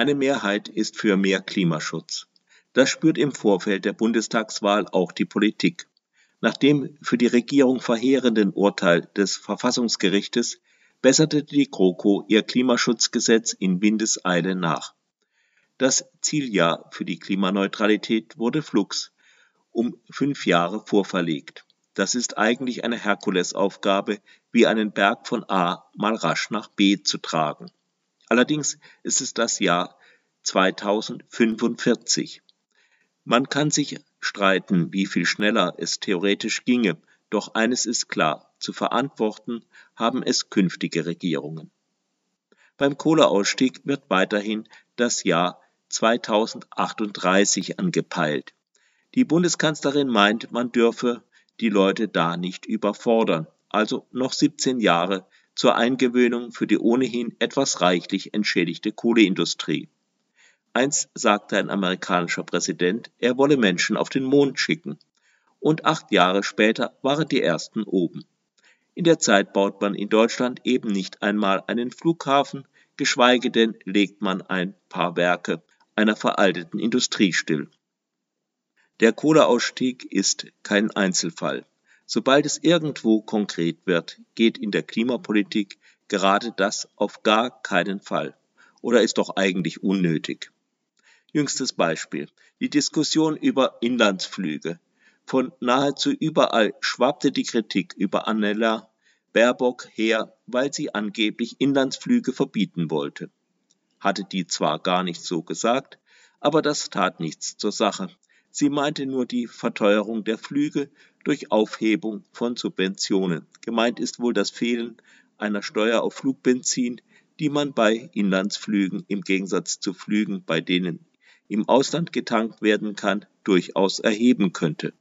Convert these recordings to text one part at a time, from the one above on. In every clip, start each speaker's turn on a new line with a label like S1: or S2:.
S1: Eine Mehrheit ist für mehr Klimaschutz. Das spürt im Vorfeld der Bundestagswahl auch die Politik. Nach dem für die Regierung verheerenden Urteil des Verfassungsgerichtes besserte die GroKo ihr Klimaschutzgesetz in Windeseile nach. Das Zieljahr für die Klimaneutralität wurde flugs um fünf Jahre vorverlegt. Das ist eigentlich eine Herkulesaufgabe, wie einen Berg von A mal rasch nach B zu tragen. Allerdings ist es das Jahr 2045. Man kann sich streiten, wie viel schneller es theoretisch ginge, doch eines ist klar, zu verantworten haben es künftige Regierungen. Beim Kohleausstieg wird weiterhin das Jahr 2038 angepeilt. Die Bundeskanzlerin meint, man dürfe die Leute da nicht überfordern, also noch 17 Jahre zur Eingewöhnung für die ohnehin etwas reichlich entschädigte Kohleindustrie. Einst sagte ein amerikanischer Präsident, er wolle Menschen auf den Mond schicken. Und acht Jahre später waren die ersten oben. In der Zeit baut man in Deutschland eben nicht einmal einen Flughafen, geschweige denn legt man ein paar Werke einer veralteten Industrie still. Der Kohleausstieg ist kein Einzelfall. Sobald es irgendwo konkret wird, geht in der Klimapolitik gerade das auf gar keinen Fall oder ist doch eigentlich unnötig. Jüngstes Beispiel. Die Diskussion über Inlandsflüge. Von nahezu überall schwappte die Kritik über Annella Baerbock her, weil sie angeblich Inlandsflüge verbieten wollte hatte die zwar gar nicht so gesagt, aber das tat nichts zur Sache. Sie meinte nur die Verteuerung der Flüge durch Aufhebung von Subventionen. Gemeint ist wohl das Fehlen einer Steuer auf Flugbenzin, die man bei Inlandsflügen im Gegensatz zu Flügen, bei denen im Ausland getankt werden kann, durchaus erheben könnte.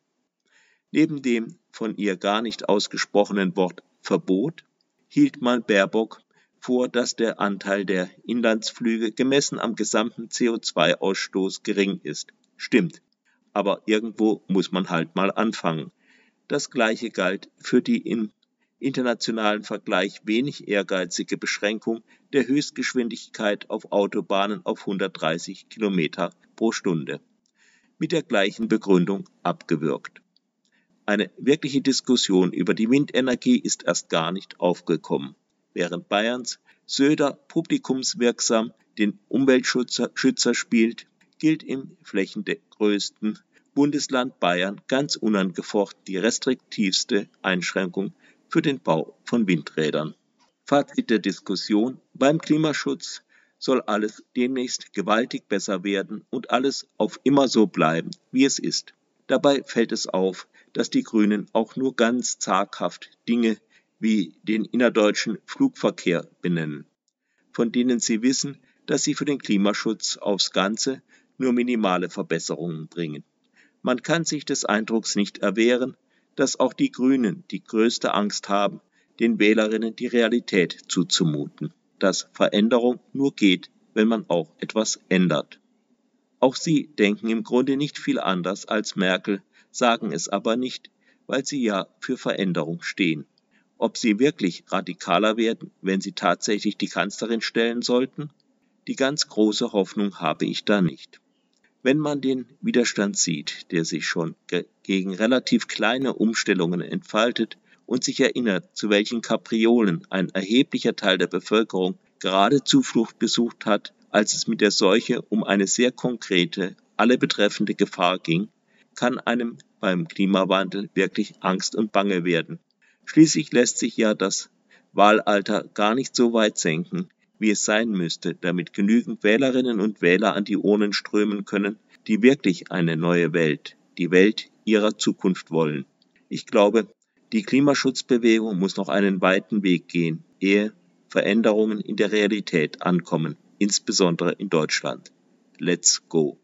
S1: Neben dem von ihr gar nicht ausgesprochenen Wort Verbot hielt man Baerbock vor, dass der Anteil der Inlandsflüge gemessen am gesamten CO2-Ausstoß gering ist. Stimmt, aber irgendwo muss man halt mal anfangen. Das gleiche galt für die im internationalen Vergleich wenig ehrgeizige Beschränkung der Höchstgeschwindigkeit auf Autobahnen auf 130 Kilometer pro Stunde. Mit der gleichen Begründung abgewürgt. Eine wirkliche Diskussion über die Windenergie ist erst gar nicht aufgekommen während Bayerns Söder publikumswirksam den Umweltschützer spielt, gilt im flächengrößten Bundesland Bayern ganz unangefochten die restriktivste Einschränkung für den Bau von Windrädern. Fazit der Diskussion. Beim Klimaschutz soll alles demnächst gewaltig besser werden und alles auf immer so bleiben, wie es ist. Dabei fällt es auf, dass die Grünen auch nur ganz zaghaft Dinge wie den innerdeutschen Flugverkehr benennen, von denen sie wissen, dass sie für den Klimaschutz aufs Ganze nur minimale Verbesserungen bringen. Man kann sich des Eindrucks nicht erwehren, dass auch die Grünen die größte Angst haben, den Wählerinnen die Realität zuzumuten, dass Veränderung nur geht, wenn man auch etwas ändert. Auch sie denken im Grunde nicht viel anders als Merkel, sagen es aber nicht, weil sie ja für Veränderung stehen. Ob sie wirklich radikaler werden, wenn sie tatsächlich die Kanzlerin stellen sollten? Die ganz große Hoffnung habe ich da nicht. Wenn man den Widerstand sieht, der sich schon ge gegen relativ kleine Umstellungen entfaltet und sich erinnert, zu welchen Kapriolen ein erheblicher Teil der Bevölkerung gerade Zuflucht gesucht hat, als es mit der Seuche um eine sehr konkrete, alle betreffende Gefahr ging, kann einem beim Klimawandel wirklich Angst und Bange werden. Schließlich lässt sich ja das Wahlalter gar nicht so weit senken, wie es sein müsste, damit genügend Wählerinnen und Wähler an die Urnen strömen können, die wirklich eine neue Welt, die Welt ihrer Zukunft wollen. Ich glaube, die Klimaschutzbewegung muss noch einen weiten Weg gehen, ehe Veränderungen in der Realität ankommen, insbesondere in Deutschland. Let's go!